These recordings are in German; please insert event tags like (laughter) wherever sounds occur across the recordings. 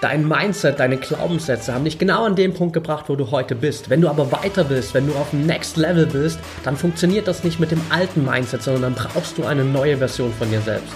Dein Mindset, deine Glaubenssätze haben dich genau an dem Punkt gebracht, wo du heute bist. Wenn du aber weiter bist, wenn du auf dem Next Level bist, dann funktioniert das nicht mit dem alten Mindset, sondern dann brauchst du eine neue Version von dir selbst.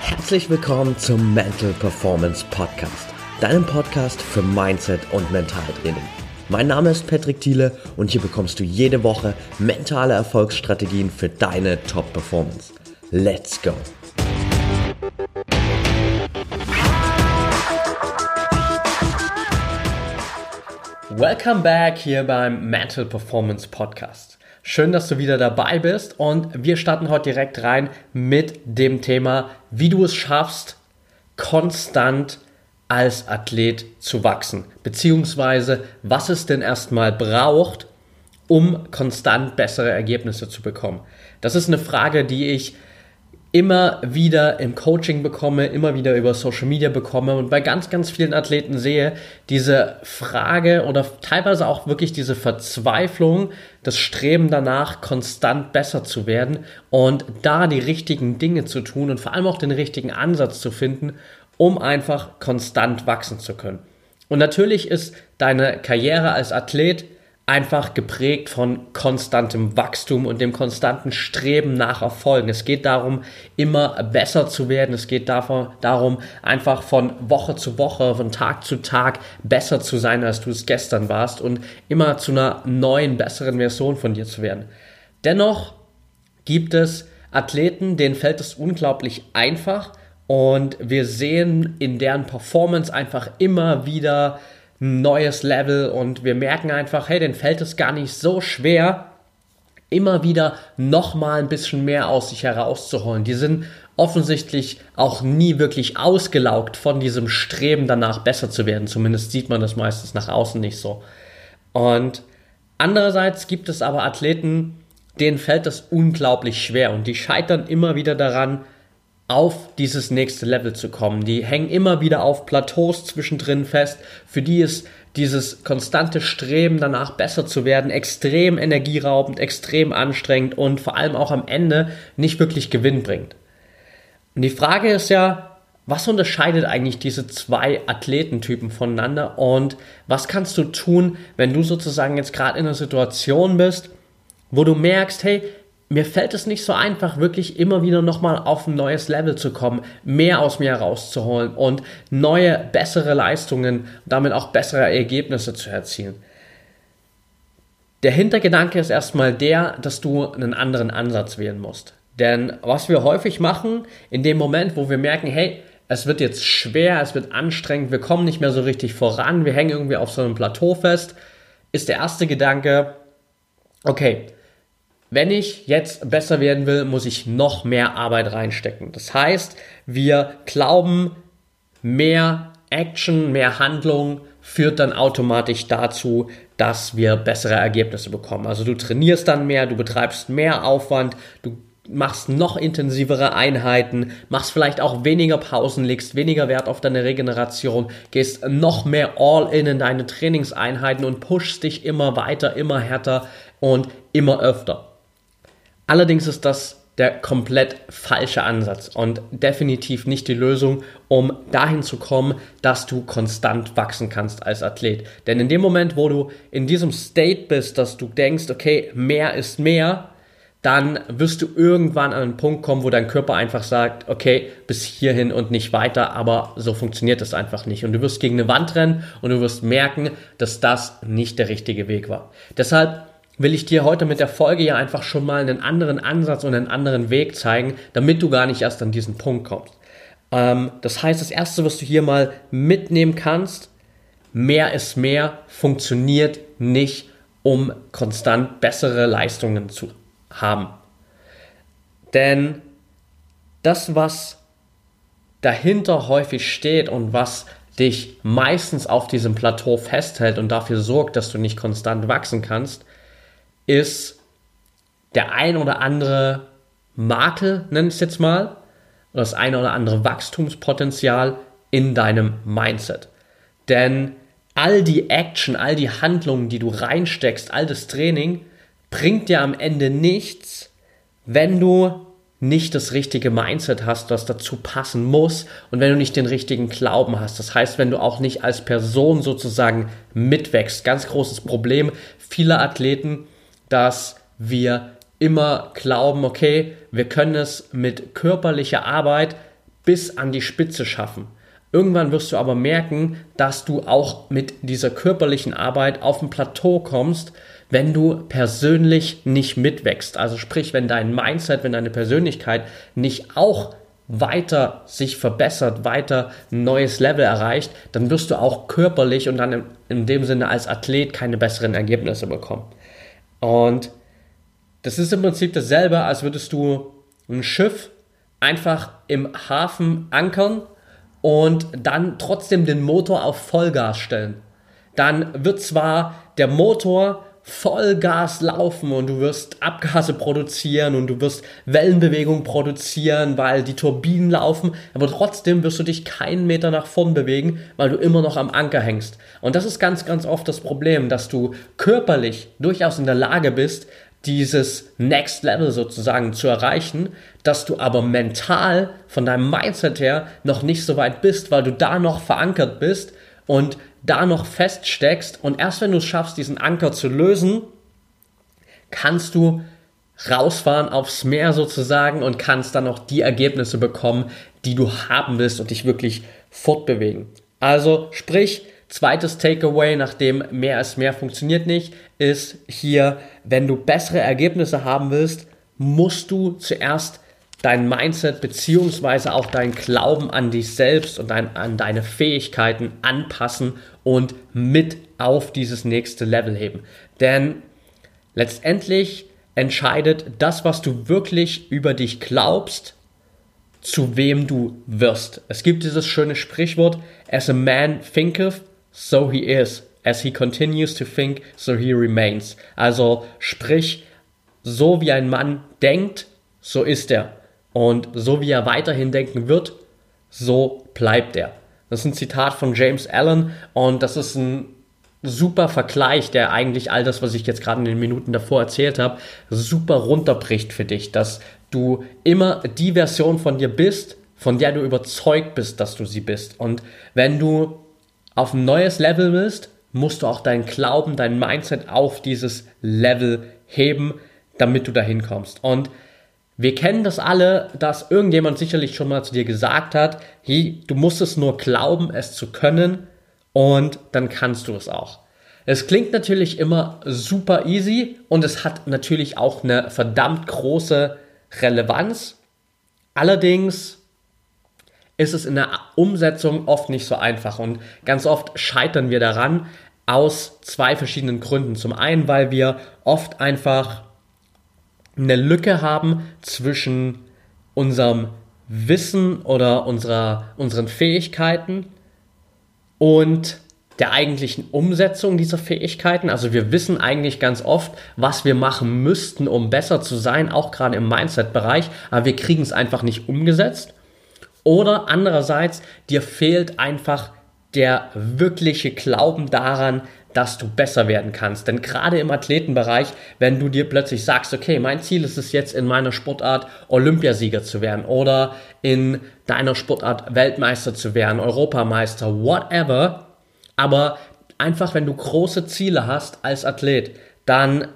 Herzlich willkommen zum Mental Performance Podcast, deinem Podcast für Mindset und Mentaltraining. Mein Name ist Patrick Thiele und hier bekommst du jede Woche mentale Erfolgsstrategien für deine Top-Performance. Let's go! Welcome back hier beim Mental Performance Podcast. Schön, dass du wieder dabei bist und wir starten heute direkt rein mit dem Thema, wie du es schaffst, konstant als Athlet zu wachsen, beziehungsweise was es denn erstmal braucht, um konstant bessere Ergebnisse zu bekommen. Das ist eine Frage, die ich immer wieder im Coaching bekomme, immer wieder über Social Media bekomme und bei ganz, ganz vielen Athleten sehe, diese Frage oder teilweise auch wirklich diese Verzweiflung, das Streben danach, konstant besser zu werden und da die richtigen Dinge zu tun und vor allem auch den richtigen Ansatz zu finden, um einfach konstant wachsen zu können. Und natürlich ist deine Karriere als Athlet einfach geprägt von konstantem Wachstum und dem konstanten Streben nach Erfolgen. Es geht darum, immer besser zu werden. Es geht darum, einfach von Woche zu Woche, von Tag zu Tag besser zu sein, als du es gestern warst und immer zu einer neuen, besseren Version von dir zu werden. Dennoch gibt es Athleten, denen fällt es unglaublich einfach, und wir sehen in deren Performance einfach immer wieder ein neues Level und wir merken einfach, hey, denen fällt es gar nicht so schwer, immer wieder nochmal ein bisschen mehr aus sich herauszuholen. Die sind offensichtlich auch nie wirklich ausgelaugt von diesem Streben danach besser zu werden. Zumindest sieht man das meistens nach außen nicht so. Und andererseits gibt es aber Athleten, denen fällt das unglaublich schwer und die scheitern immer wieder daran, auf dieses nächste Level zu kommen. Die hängen immer wieder auf Plateaus zwischendrin fest, für die ist dieses konstante Streben danach besser zu werden extrem energieraubend, extrem anstrengend und vor allem auch am Ende nicht wirklich Gewinn bringt. Und die Frage ist ja, was unterscheidet eigentlich diese zwei Athletentypen voneinander und was kannst du tun, wenn du sozusagen jetzt gerade in einer Situation bist, wo du merkst, hey, mir fällt es nicht so einfach, wirklich immer wieder nochmal auf ein neues Level zu kommen, mehr aus mir herauszuholen und neue, bessere Leistungen, damit auch bessere Ergebnisse zu erzielen. Der Hintergedanke ist erstmal der, dass du einen anderen Ansatz wählen musst. Denn was wir häufig machen, in dem Moment, wo wir merken, hey, es wird jetzt schwer, es wird anstrengend, wir kommen nicht mehr so richtig voran, wir hängen irgendwie auf so einem Plateau fest, ist der erste Gedanke, okay, wenn ich jetzt besser werden will, muss ich noch mehr Arbeit reinstecken. Das heißt, wir glauben, mehr Action, mehr Handlung führt dann automatisch dazu, dass wir bessere Ergebnisse bekommen. Also du trainierst dann mehr, du betreibst mehr Aufwand, du machst noch intensivere Einheiten, machst vielleicht auch weniger Pausen, legst weniger Wert auf deine Regeneration, gehst noch mehr all in in deine Trainingseinheiten und pushst dich immer weiter, immer härter und immer öfter. Allerdings ist das der komplett falsche Ansatz und definitiv nicht die Lösung, um dahin zu kommen, dass du konstant wachsen kannst als Athlet. Denn in dem Moment, wo du in diesem State bist, dass du denkst, okay, mehr ist mehr, dann wirst du irgendwann an einen Punkt kommen, wo dein Körper einfach sagt, okay, bis hierhin und nicht weiter, aber so funktioniert das einfach nicht. Und du wirst gegen eine Wand rennen und du wirst merken, dass das nicht der richtige Weg war. Deshalb will ich dir heute mit der Folge ja einfach schon mal einen anderen Ansatz und einen anderen Weg zeigen, damit du gar nicht erst an diesen Punkt kommst. Ähm, das heißt, das Erste, was du hier mal mitnehmen kannst, mehr ist mehr, funktioniert nicht, um konstant bessere Leistungen zu haben. Denn das, was dahinter häufig steht und was dich meistens auf diesem Plateau festhält und dafür sorgt, dass du nicht konstant wachsen kannst, ist der ein oder andere Makel, nenne ich es jetzt mal, oder das eine oder andere Wachstumspotenzial in deinem Mindset. Denn all die Action, all die Handlungen, die du reinsteckst, all das Training, bringt dir am Ende nichts, wenn du nicht das richtige Mindset hast, das dazu passen muss und wenn du nicht den richtigen Glauben hast. Das heißt, wenn du auch nicht als Person sozusagen mitwächst. Ganz großes Problem vieler Athleten, dass wir immer glauben, okay, wir können es mit körperlicher Arbeit bis an die Spitze schaffen. Irgendwann wirst du aber merken, dass du auch mit dieser körperlichen Arbeit auf ein Plateau kommst, wenn du persönlich nicht mitwächst. Also sprich, wenn dein Mindset, wenn deine Persönlichkeit nicht auch weiter sich verbessert, weiter ein neues Level erreicht, dann wirst du auch körperlich und dann in, dem Sinne als Athlet keine besseren Ergebnisse bekommen. Und das ist im Prinzip dasselbe, als würdest du ein Schiff einfach im Hafen ankern und dann trotzdem den Motor auf Vollgas stellen. Dann wird zwar der Motor Vollgas laufen und du wirst Abgase produzieren und du wirst Wellenbewegung produzieren, weil die Turbinen laufen, aber trotzdem wirst du dich keinen Meter nach vorn bewegen, weil du immer noch am Anker hängst. Und das ist ganz, ganz oft das Problem, dass du körperlich durchaus in der Lage bist, dieses Next Level sozusagen zu erreichen, dass du aber mental von deinem Mindset her noch nicht so weit bist, weil du da noch verankert bist und da noch feststeckst und erst wenn du es schaffst, diesen Anker zu lösen, kannst du rausfahren aufs Meer sozusagen und kannst dann auch die Ergebnisse bekommen, die du haben willst und dich wirklich fortbewegen. Also sprich, zweites Takeaway, nachdem mehr als mehr funktioniert nicht, ist hier, wenn du bessere Ergebnisse haben willst, musst du zuerst dein Mindset beziehungsweise auch dein Glauben an dich selbst und dein, an deine Fähigkeiten anpassen und mit auf dieses nächste Level heben. Denn letztendlich entscheidet das, was du wirklich über dich glaubst, zu wem du wirst. Es gibt dieses schöne Sprichwort, as a man thinketh, so he is. As he continues to think, so he remains. Also sprich, so wie ein Mann denkt, so ist er. Und so wie er weiterhin denken wird, so bleibt er. Das ist ein Zitat von James Allen und das ist ein super Vergleich, der eigentlich all das, was ich jetzt gerade in den Minuten davor erzählt habe, super runterbricht für dich, dass du immer die Version von dir bist, von der du überzeugt bist, dass du sie bist. Und wenn du auf ein neues Level willst, musst du auch deinen Glauben, dein Mindset auf dieses Level heben, damit du dahin kommst. Und wir kennen das alle, dass irgendjemand sicherlich schon mal zu dir gesagt hat, hey, du musst es nur glauben, es zu können und dann kannst du es auch. Es klingt natürlich immer super easy und es hat natürlich auch eine verdammt große Relevanz. Allerdings ist es in der Umsetzung oft nicht so einfach und ganz oft scheitern wir daran aus zwei verschiedenen Gründen. Zum einen, weil wir oft einfach eine Lücke haben zwischen unserem Wissen oder unserer, unseren Fähigkeiten und der eigentlichen Umsetzung dieser Fähigkeiten. Also wir wissen eigentlich ganz oft, was wir machen müssten, um besser zu sein, auch gerade im Mindset-Bereich, aber wir kriegen es einfach nicht umgesetzt. Oder andererseits, dir fehlt einfach der wirkliche Glauben daran, dass du besser werden kannst. Denn gerade im Athletenbereich, wenn du dir plötzlich sagst, okay, mein Ziel ist es jetzt in meiner Sportart Olympiasieger zu werden oder in deiner Sportart Weltmeister zu werden, Europameister, whatever, aber einfach wenn du große Ziele hast als Athlet, dann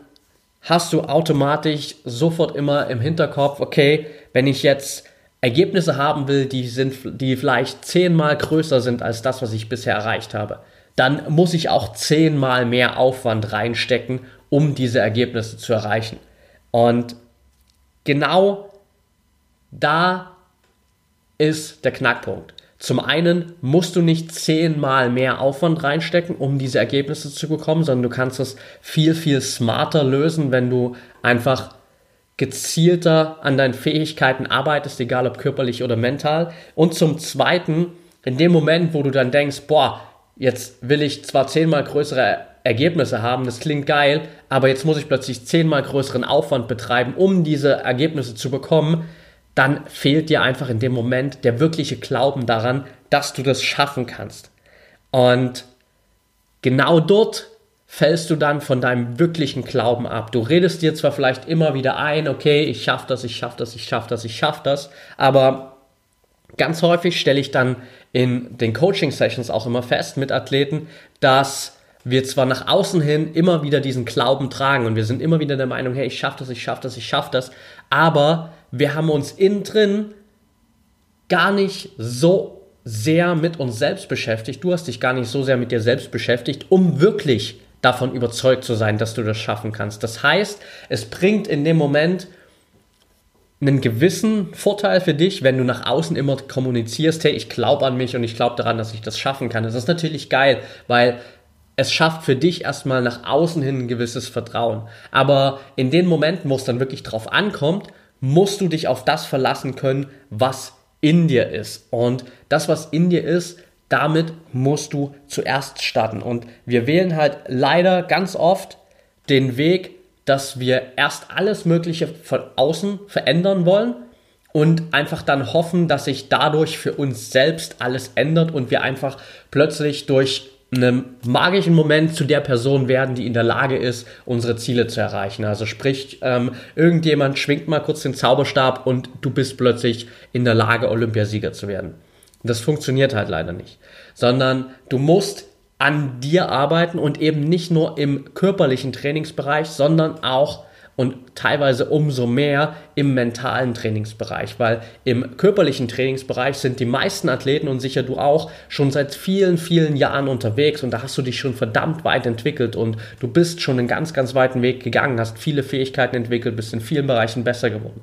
hast du automatisch sofort immer im Hinterkopf, okay, wenn ich jetzt Ergebnisse haben will, die sind, die vielleicht zehnmal größer sind als das, was ich bisher erreicht habe dann muss ich auch zehnmal mehr Aufwand reinstecken, um diese Ergebnisse zu erreichen. Und genau da ist der Knackpunkt. Zum einen musst du nicht zehnmal mehr Aufwand reinstecken, um diese Ergebnisse zu bekommen, sondern du kannst es viel, viel smarter lösen, wenn du einfach gezielter an deinen Fähigkeiten arbeitest, egal ob körperlich oder mental. Und zum zweiten, in dem Moment, wo du dann denkst, boah, jetzt will ich zwar zehnmal größere Ergebnisse haben, das klingt geil, aber jetzt muss ich plötzlich zehnmal größeren Aufwand betreiben, um diese Ergebnisse zu bekommen, dann fehlt dir einfach in dem Moment der wirkliche Glauben daran, dass du das schaffen kannst. Und genau dort fällst du dann von deinem wirklichen Glauben ab. Du redest dir zwar vielleicht immer wieder ein, okay, ich schaff das, ich schaff das, ich schaff das, ich schaff das, aber ganz häufig stelle ich dann in den Coaching-Sessions auch immer fest mit Athleten, dass wir zwar nach außen hin immer wieder diesen Glauben tragen und wir sind immer wieder der Meinung, hey, ich schaff das, ich schaff das, ich schaff das, aber wir haben uns innen drin gar nicht so sehr mit uns selbst beschäftigt. Du hast dich gar nicht so sehr mit dir selbst beschäftigt, um wirklich davon überzeugt zu sein, dass du das schaffen kannst. Das heißt, es bringt in dem Moment einen gewissen Vorteil für dich, wenn du nach außen immer kommunizierst, hey, ich glaube an mich und ich glaube daran, dass ich das schaffen kann. Das ist natürlich geil, weil es schafft für dich erstmal nach außen hin ein gewisses Vertrauen. Aber in den Momenten, wo es dann wirklich drauf ankommt, musst du dich auf das verlassen können, was in dir ist. Und das, was in dir ist, damit musst du zuerst starten. Und wir wählen halt leider ganz oft den Weg, dass wir erst alles Mögliche von außen verändern wollen und einfach dann hoffen, dass sich dadurch für uns selbst alles ändert und wir einfach plötzlich durch einem magischen Moment zu der Person werden, die in der Lage ist, unsere Ziele zu erreichen. Also sprich, ähm, irgendjemand schwingt mal kurz den Zauberstab und du bist plötzlich in der Lage, Olympiasieger zu werden. Das funktioniert halt leider nicht. Sondern du musst an dir arbeiten und eben nicht nur im körperlichen Trainingsbereich, sondern auch und teilweise umso mehr im mentalen Trainingsbereich, weil im körperlichen Trainingsbereich sind die meisten Athleten und sicher du auch schon seit vielen, vielen Jahren unterwegs und da hast du dich schon verdammt weit entwickelt und du bist schon einen ganz, ganz weiten Weg gegangen, hast viele Fähigkeiten entwickelt, bist in vielen Bereichen besser geworden.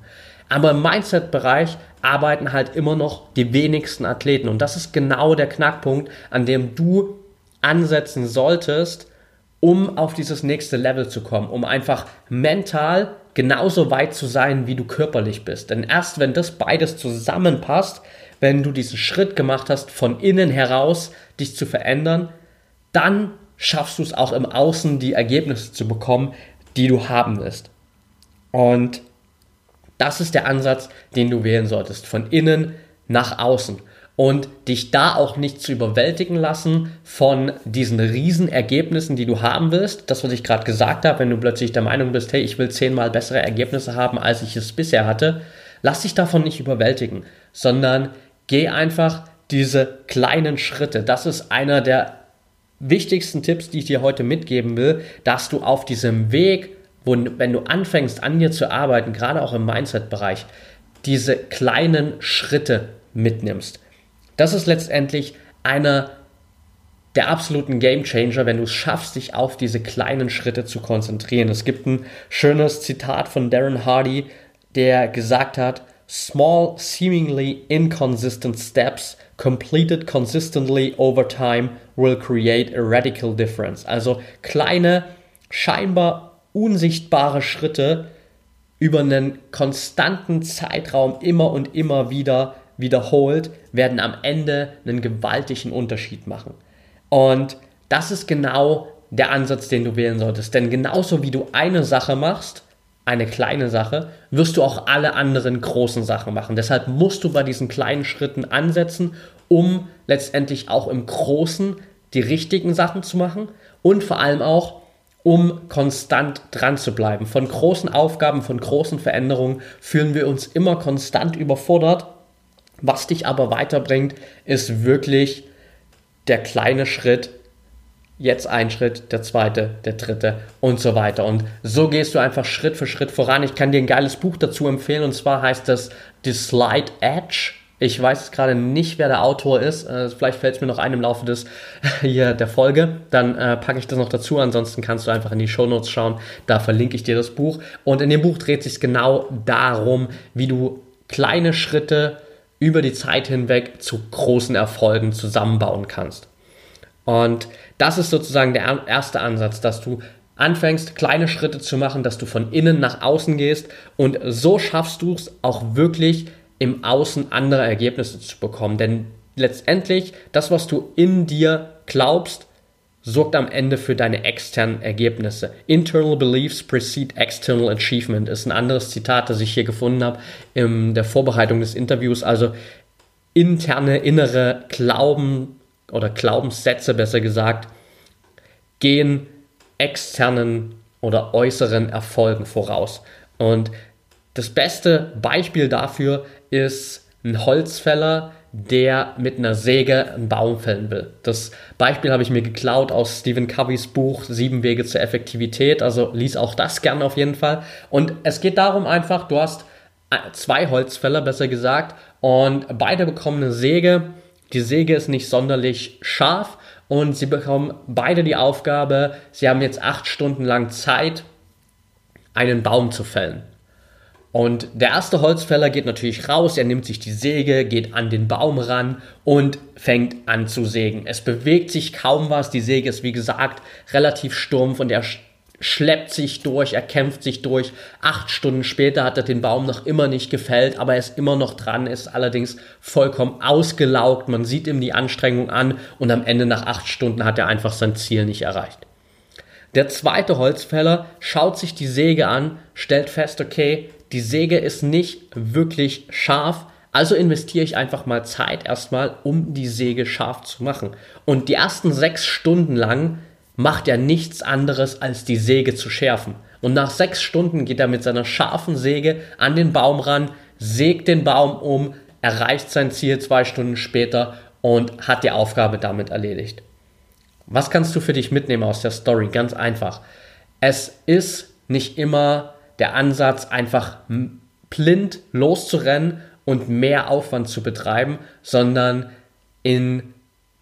Aber im Mindset-Bereich arbeiten halt immer noch die wenigsten Athleten und das ist genau der Knackpunkt, an dem du ansetzen solltest, um auf dieses nächste Level zu kommen, um einfach mental genauso weit zu sein, wie du körperlich bist. Denn erst wenn das beides zusammenpasst, wenn du diesen Schritt gemacht hast, von innen heraus dich zu verändern, dann schaffst du es auch im Außen, die Ergebnisse zu bekommen, die du haben willst. Und das ist der Ansatz, den du wählen solltest, von innen nach außen und dich da auch nicht zu überwältigen lassen von diesen Riesenergebnissen, die du haben willst. Das, was ich gerade gesagt habe, wenn du plötzlich der Meinung bist, hey, ich will zehnmal bessere Ergebnisse haben, als ich es bisher hatte, lass dich davon nicht überwältigen, sondern geh einfach diese kleinen Schritte. Das ist einer der wichtigsten Tipps, die ich dir heute mitgeben will, dass du auf diesem Weg, wo, wenn du anfängst an dir zu arbeiten, gerade auch im Mindset-Bereich, diese kleinen Schritte mitnimmst. Das ist letztendlich einer der absoluten Game Changer, wenn du es schaffst, dich auf diese kleinen Schritte zu konzentrieren. Es gibt ein schönes Zitat von Darren Hardy, der gesagt hat, Small, seemingly inconsistent steps completed consistently over time will create a radical difference. Also kleine, scheinbar unsichtbare Schritte über einen konstanten Zeitraum immer und immer wieder wiederholt, werden am Ende einen gewaltigen Unterschied machen. Und das ist genau der Ansatz, den du wählen solltest. Denn genauso wie du eine Sache machst, eine kleine Sache, wirst du auch alle anderen großen Sachen machen. Deshalb musst du bei diesen kleinen Schritten ansetzen, um letztendlich auch im Großen die richtigen Sachen zu machen und vor allem auch, um konstant dran zu bleiben. Von großen Aufgaben, von großen Veränderungen fühlen wir uns immer konstant überfordert was dich aber weiterbringt, ist wirklich der kleine Schritt, jetzt ein Schritt, der zweite, der dritte und so weiter. Und so gehst du einfach Schritt für Schritt voran. Ich kann dir ein geiles Buch dazu empfehlen und zwar heißt das The Slide Edge. Ich weiß gerade nicht, wer der Autor ist. Äh, vielleicht fällt es mir noch ein im Laufe des (laughs) hier der Folge. Dann äh, packe ich das noch dazu. Ansonsten kannst du einfach in die Show Notes schauen. Da verlinke ich dir das Buch. Und in dem Buch dreht sich genau darum, wie du kleine Schritte über die Zeit hinweg zu großen Erfolgen zusammenbauen kannst. Und das ist sozusagen der erste Ansatz, dass du anfängst, kleine Schritte zu machen, dass du von innen nach außen gehst und so schaffst du es auch wirklich im Außen andere Ergebnisse zu bekommen. Denn letztendlich, das, was du in dir glaubst, sorgt am Ende für deine externen Ergebnisse. Internal beliefs precede external achievement ist ein anderes Zitat, das ich hier gefunden habe in der Vorbereitung des Interviews. Also interne, innere Glauben oder Glaubenssätze, besser gesagt, gehen externen oder äußeren Erfolgen voraus. Und das beste Beispiel dafür ist ein Holzfäller, der mit einer Säge einen Baum fällen will. Das Beispiel habe ich mir geklaut aus Stephen Coveys Buch Sieben Wege zur Effektivität. Also lies auch das gerne auf jeden Fall. Und es geht darum einfach, du hast zwei Holzfäller, besser gesagt, und beide bekommen eine Säge. Die Säge ist nicht sonderlich scharf und sie bekommen beide die Aufgabe, sie haben jetzt acht Stunden lang Zeit, einen Baum zu fällen. Und der erste Holzfäller geht natürlich raus, er nimmt sich die Säge, geht an den Baum ran und fängt an zu sägen. Es bewegt sich kaum was, die Säge ist wie gesagt relativ stumpf und er schleppt sich durch, er kämpft sich durch. Acht Stunden später hat er den Baum noch immer nicht gefällt, aber er ist immer noch dran, ist allerdings vollkommen ausgelaugt. Man sieht ihm die Anstrengung an und am Ende nach acht Stunden hat er einfach sein Ziel nicht erreicht. Der zweite Holzfäller schaut sich die Säge an, stellt fest, okay, die Säge ist nicht wirklich scharf, also investiere ich einfach mal Zeit erstmal, um die Säge scharf zu machen. Und die ersten sechs Stunden lang macht er nichts anderes, als die Säge zu schärfen. Und nach sechs Stunden geht er mit seiner scharfen Säge an den Baum ran, sägt den Baum um, erreicht sein Ziel zwei Stunden später und hat die Aufgabe damit erledigt. Was kannst du für dich mitnehmen aus der Story? Ganz einfach. Es ist nicht immer der Ansatz, einfach blind loszurennen und mehr Aufwand zu betreiben, sondern in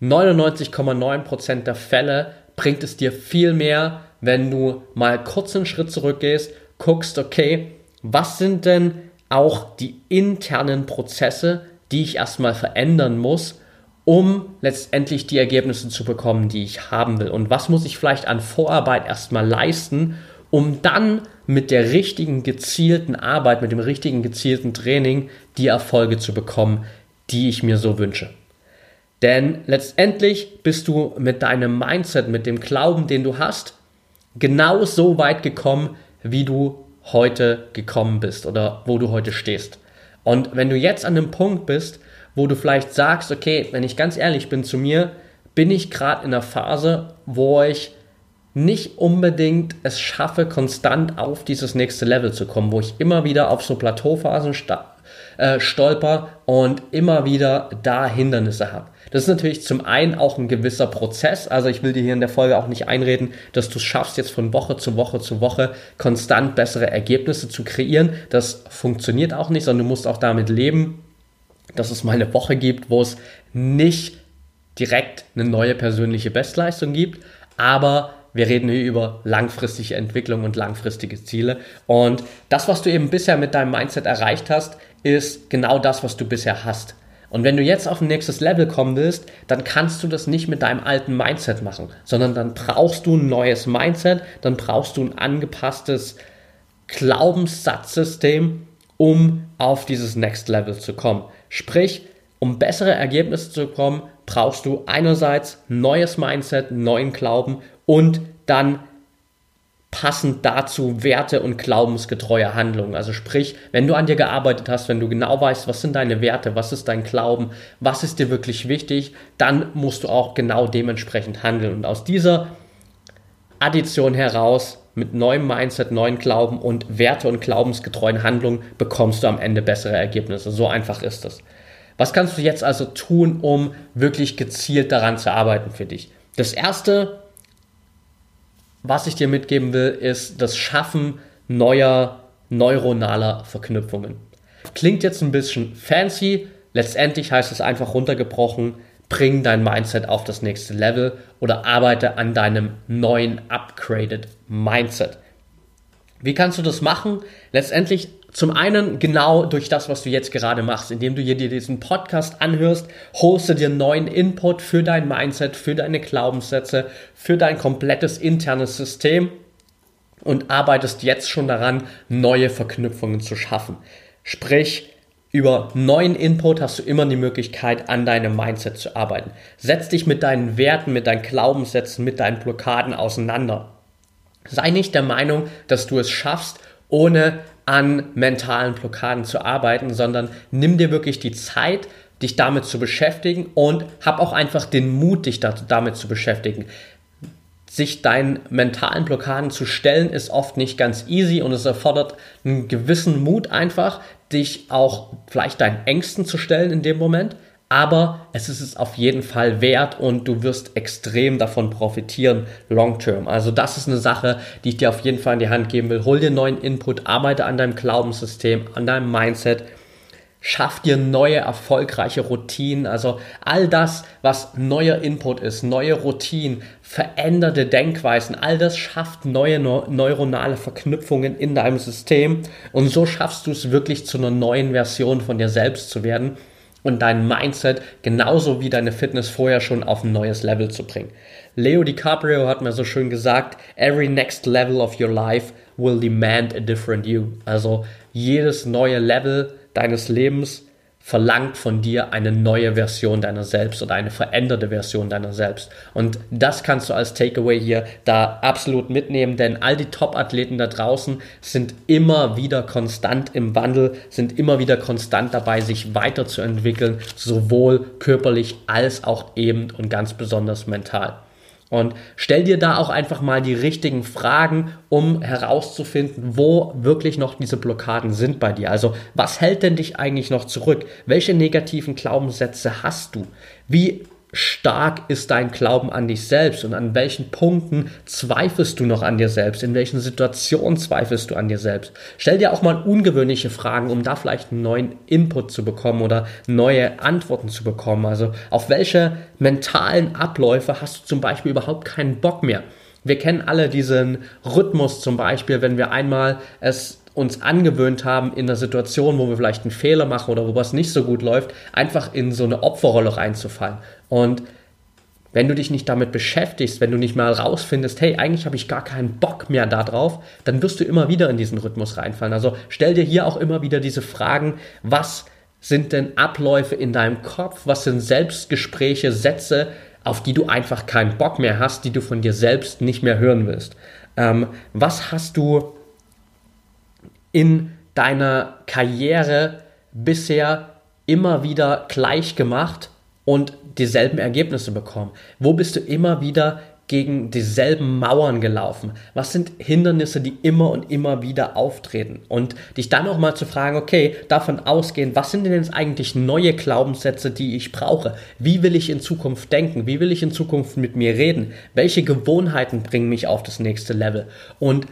99,9% der Fälle bringt es dir viel mehr, wenn du mal kurz einen Schritt zurückgehst, guckst, okay, was sind denn auch die internen Prozesse, die ich erstmal verändern muss, um letztendlich die Ergebnisse zu bekommen, die ich haben will. Und was muss ich vielleicht an Vorarbeit erstmal leisten, um dann mit der richtigen gezielten Arbeit, mit dem richtigen gezielten Training die Erfolge zu bekommen, die ich mir so wünsche. Denn letztendlich bist du mit deinem Mindset, mit dem Glauben, den du hast, genau so weit gekommen, wie du heute gekommen bist oder wo du heute stehst. Und wenn du jetzt an dem Punkt bist, wo du vielleicht sagst, okay, wenn ich ganz ehrlich bin zu mir, bin ich gerade in einer Phase, wo ich nicht unbedingt es schaffe, konstant auf dieses nächste Level zu kommen, wo ich immer wieder auf so Plateauphasen äh, stolper und immer wieder da Hindernisse habe. Das ist natürlich zum einen auch ein gewisser Prozess. Also ich will dir hier in der Folge auch nicht einreden, dass du es schaffst, jetzt von Woche zu Woche zu Woche konstant bessere Ergebnisse zu kreieren. Das funktioniert auch nicht, sondern du musst auch damit leben, dass es mal eine Woche gibt, wo es nicht direkt eine neue persönliche Bestleistung gibt, aber wir reden hier über langfristige Entwicklung und langfristige Ziele. Und das, was du eben bisher mit deinem Mindset erreicht hast, ist genau das, was du bisher hast. Und wenn du jetzt auf ein nächstes Level kommen willst, dann kannst du das nicht mit deinem alten Mindset machen, sondern dann brauchst du ein neues Mindset, dann brauchst du ein angepasstes Glaubenssatzsystem, um auf dieses Next Level zu kommen. Sprich, um bessere Ergebnisse zu bekommen, brauchst du einerseits neues Mindset, neuen Glauben und dann passend dazu Werte und glaubensgetreue Handlungen. Also sprich, wenn du an dir gearbeitet hast, wenn du genau weißt, was sind deine Werte, was ist dein Glauben, was ist dir wirklich wichtig, dann musst du auch genau dementsprechend handeln. Und aus dieser Addition heraus mit neuem Mindset, neuen Glauben und Werte und glaubensgetreuen Handlungen bekommst du am Ende bessere Ergebnisse. So einfach ist es. Was kannst du jetzt also tun, um wirklich gezielt daran zu arbeiten für dich? Das erste was ich dir mitgeben will, ist das Schaffen neuer neuronaler Verknüpfungen. Klingt jetzt ein bisschen fancy, letztendlich heißt es einfach runtergebrochen, bring dein Mindset auf das nächste Level oder arbeite an deinem neuen upgraded Mindset. Wie kannst du das machen? Letztendlich zum einen genau durch das, was du jetzt gerade machst, indem du dir diesen Podcast anhörst, holst du dir neuen Input für dein Mindset, für deine Glaubenssätze, für dein komplettes internes System und arbeitest jetzt schon daran, neue Verknüpfungen zu schaffen. Sprich, über neuen Input hast du immer die Möglichkeit, an deinem Mindset zu arbeiten. Setz dich mit deinen Werten, mit deinen Glaubenssätzen, mit deinen Blockaden auseinander. Sei nicht der Meinung, dass du es schaffst, ohne an mentalen Blockaden zu arbeiten, sondern nimm dir wirklich die Zeit, dich damit zu beschäftigen und hab auch einfach den Mut, dich damit zu beschäftigen. sich deinen mentalen Blockaden zu stellen, ist oft nicht ganz easy und es erfordert einen gewissen Mut einfach, dich auch vielleicht deinen Ängsten zu stellen in dem Moment. Aber es ist es auf jeden Fall wert und du wirst extrem davon profitieren, long term. Also das ist eine Sache, die ich dir auf jeden Fall in die Hand geben will. Hol dir neuen Input, arbeite an deinem Glaubenssystem, an deinem Mindset Schaff dir neue erfolgreiche Routinen, also all das, was neuer Input ist, neue Routinen, veränderte Denkweisen, all das schafft neue neuronale Verknüpfungen in deinem System und so schaffst du es wirklich zu einer neuen Version von dir selbst zu werden und dein Mindset genauso wie deine Fitness vorher schon auf ein neues Level zu bringen. Leo DiCaprio hat mir so schön gesagt, every next level of your life will demand a different you. Also jedes neue Level deines Lebens verlangt von dir eine neue Version deiner selbst oder eine veränderte Version deiner selbst. Und das kannst du als Takeaway hier da absolut mitnehmen, denn all die Top-Athleten da draußen sind immer wieder konstant im Wandel, sind immer wieder konstant dabei, sich weiterzuentwickeln, sowohl körperlich als auch eben und ganz besonders mental. Und stell dir da auch einfach mal die richtigen Fragen, um herauszufinden, wo wirklich noch diese Blockaden sind bei dir. Also, was hält denn dich eigentlich noch zurück? Welche negativen Glaubenssätze hast du? Wie stark ist dein Glauben an dich selbst und an welchen Punkten zweifelst du noch an dir selbst, in welchen Situationen zweifelst du an dir selbst. Stell dir auch mal ungewöhnliche Fragen, um da vielleicht einen neuen Input zu bekommen oder neue Antworten zu bekommen. Also auf welche mentalen Abläufe hast du zum Beispiel überhaupt keinen Bock mehr? Wir kennen alle diesen Rhythmus zum Beispiel, wenn wir einmal es uns angewöhnt haben, in einer Situation, wo wir vielleicht einen Fehler machen oder wo was nicht so gut läuft, einfach in so eine Opferrolle reinzufallen. Und wenn du dich nicht damit beschäftigst, wenn du nicht mal rausfindest, hey, eigentlich habe ich gar keinen Bock mehr darauf, dann wirst du immer wieder in diesen Rhythmus reinfallen. Also stell dir hier auch immer wieder diese Fragen, was sind denn Abläufe in deinem Kopf, was sind Selbstgespräche, Sätze, auf die du einfach keinen Bock mehr hast, die du von dir selbst nicht mehr hören willst. Ähm, was hast du in deiner Karriere bisher immer wieder gleich gemacht und dieselben Ergebnisse bekommen? Wo bist du immer wieder gegen dieselben Mauern gelaufen? Was sind Hindernisse, die immer und immer wieder auftreten? Und dich dann auch mal zu fragen, okay, davon ausgehen, was sind denn jetzt eigentlich neue Glaubenssätze, die ich brauche? Wie will ich in Zukunft denken? Wie will ich in Zukunft mit mir reden? Welche Gewohnheiten bringen mich auf das nächste Level? Und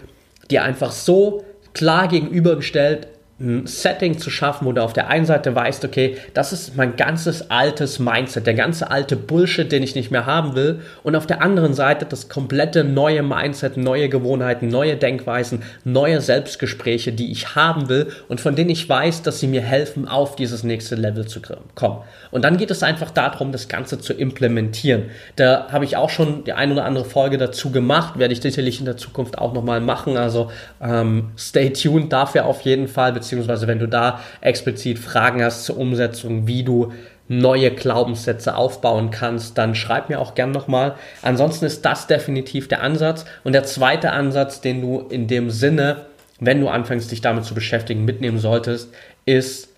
dir einfach so klar gegenübergestellt, ein Setting zu schaffen, wo du auf der einen Seite weißt, okay, das ist mein ganzes altes Mindset, der ganze alte Bullshit, den ich nicht mehr haben will, und auf der anderen Seite das komplette neue Mindset, neue Gewohnheiten, neue Denkweisen, neue Selbstgespräche, die ich haben will und von denen ich weiß, dass sie mir helfen, auf dieses nächste Level zu kommen. Und dann geht es einfach darum, das Ganze zu implementieren. Da habe ich auch schon die ein oder andere Folge dazu gemacht, werde ich sicherlich in der Zukunft auch nochmal machen. Also ähm, stay tuned dafür auf jeden Fall, beziehungsweise wenn du da explizit Fragen hast zur Umsetzung, wie du neue Glaubenssätze aufbauen kannst, dann schreib mir auch gern nochmal. Ansonsten ist das definitiv der Ansatz. Und der zweite Ansatz, den du in dem Sinne, wenn du anfängst, dich damit zu beschäftigen, mitnehmen solltest, ist,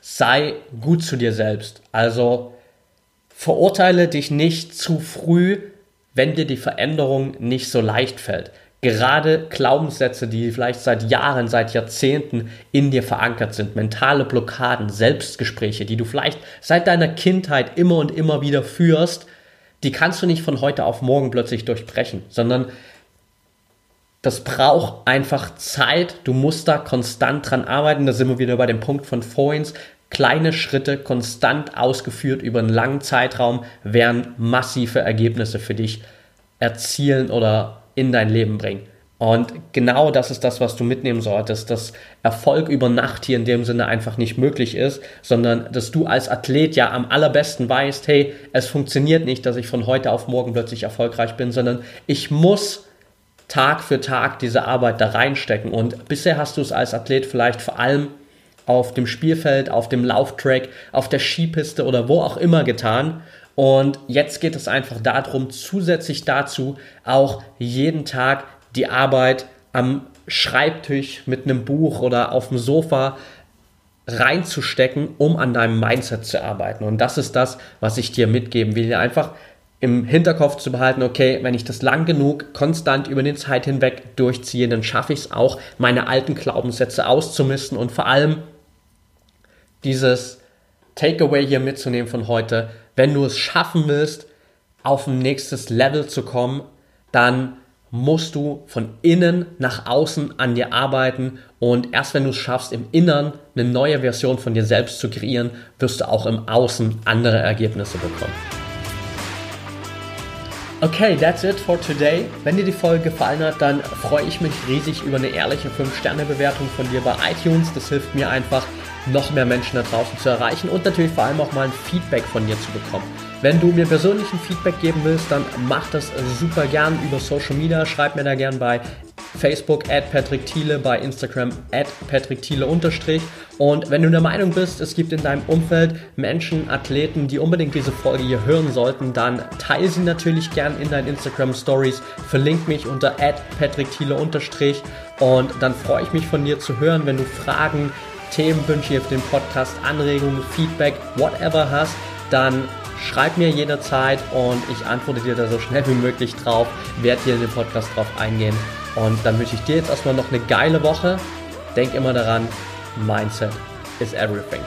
sei gut zu dir selbst. Also verurteile dich nicht zu früh, wenn dir die Veränderung nicht so leicht fällt. Gerade Glaubenssätze, die vielleicht seit Jahren, seit Jahrzehnten in dir verankert sind, mentale Blockaden, Selbstgespräche, die du vielleicht seit deiner Kindheit immer und immer wieder führst, die kannst du nicht von heute auf morgen plötzlich durchbrechen, sondern das braucht einfach Zeit. Du musst da konstant dran arbeiten. Da sind wir wieder bei dem Punkt von vorhin. Kleine Schritte konstant ausgeführt über einen langen Zeitraum werden massive Ergebnisse für dich erzielen oder in dein Leben bringen. Und genau das ist das, was du mitnehmen solltest, dass Erfolg über Nacht hier in dem Sinne einfach nicht möglich ist, sondern dass du als Athlet ja am allerbesten weißt, hey, es funktioniert nicht, dass ich von heute auf morgen plötzlich erfolgreich bin, sondern ich muss Tag für Tag diese Arbeit da reinstecken. Und bisher hast du es als Athlet vielleicht vor allem auf dem Spielfeld, auf dem Lauftrack, auf der Skipiste oder wo auch immer getan. Und jetzt geht es einfach darum, zusätzlich dazu auch jeden Tag die Arbeit am Schreibtisch mit einem Buch oder auf dem Sofa reinzustecken, um an deinem Mindset zu arbeiten. Und das ist das, was ich dir mitgeben will. Einfach im Hinterkopf zu behalten, okay, wenn ich das lang genug konstant über den Zeit hinweg durchziehe, dann schaffe ich es auch, meine alten Glaubenssätze auszumisten und vor allem dieses Takeaway hier mitzunehmen von heute, wenn du es schaffen willst, auf ein nächstes Level zu kommen, dann musst du von innen nach außen an dir arbeiten und erst wenn du es schaffst, im Innern eine neue Version von dir selbst zu kreieren, wirst du auch im Außen andere Ergebnisse bekommen. Okay, that's it for today. Wenn dir die Folge gefallen hat, dann freue ich mich riesig über eine ehrliche 5-Sterne-Bewertung von dir bei iTunes. Das hilft mir einfach, noch mehr Menschen da draußen zu erreichen und natürlich vor allem auch mal ein Feedback von dir zu bekommen. Wenn du mir persönlichen Feedback geben willst, dann mach das super gern über Social Media. Schreib mir da gern bei Facebook at Patrick Thiele, bei Instagram at Patrick Thiele unterstrich. Und wenn du der Meinung bist, es gibt in deinem Umfeld Menschen, Athleten, die unbedingt diese Folge hier hören sollten, dann teile sie natürlich gern in deinen Instagram Stories. Verlink mich unter at Patrick Thiele unterstrich. Und dann freue ich mich von dir zu hören, wenn du Fragen, Themenwünsche hier für den Podcast, Anregungen, Feedback, whatever hast, dann schreib mir jederzeit und ich antworte dir da so schnell wie möglich drauf, werde hier in den Podcast drauf eingehen. Und dann wünsche ich dir jetzt erstmal noch eine geile Woche. Denk immer daran, Mindset is everything.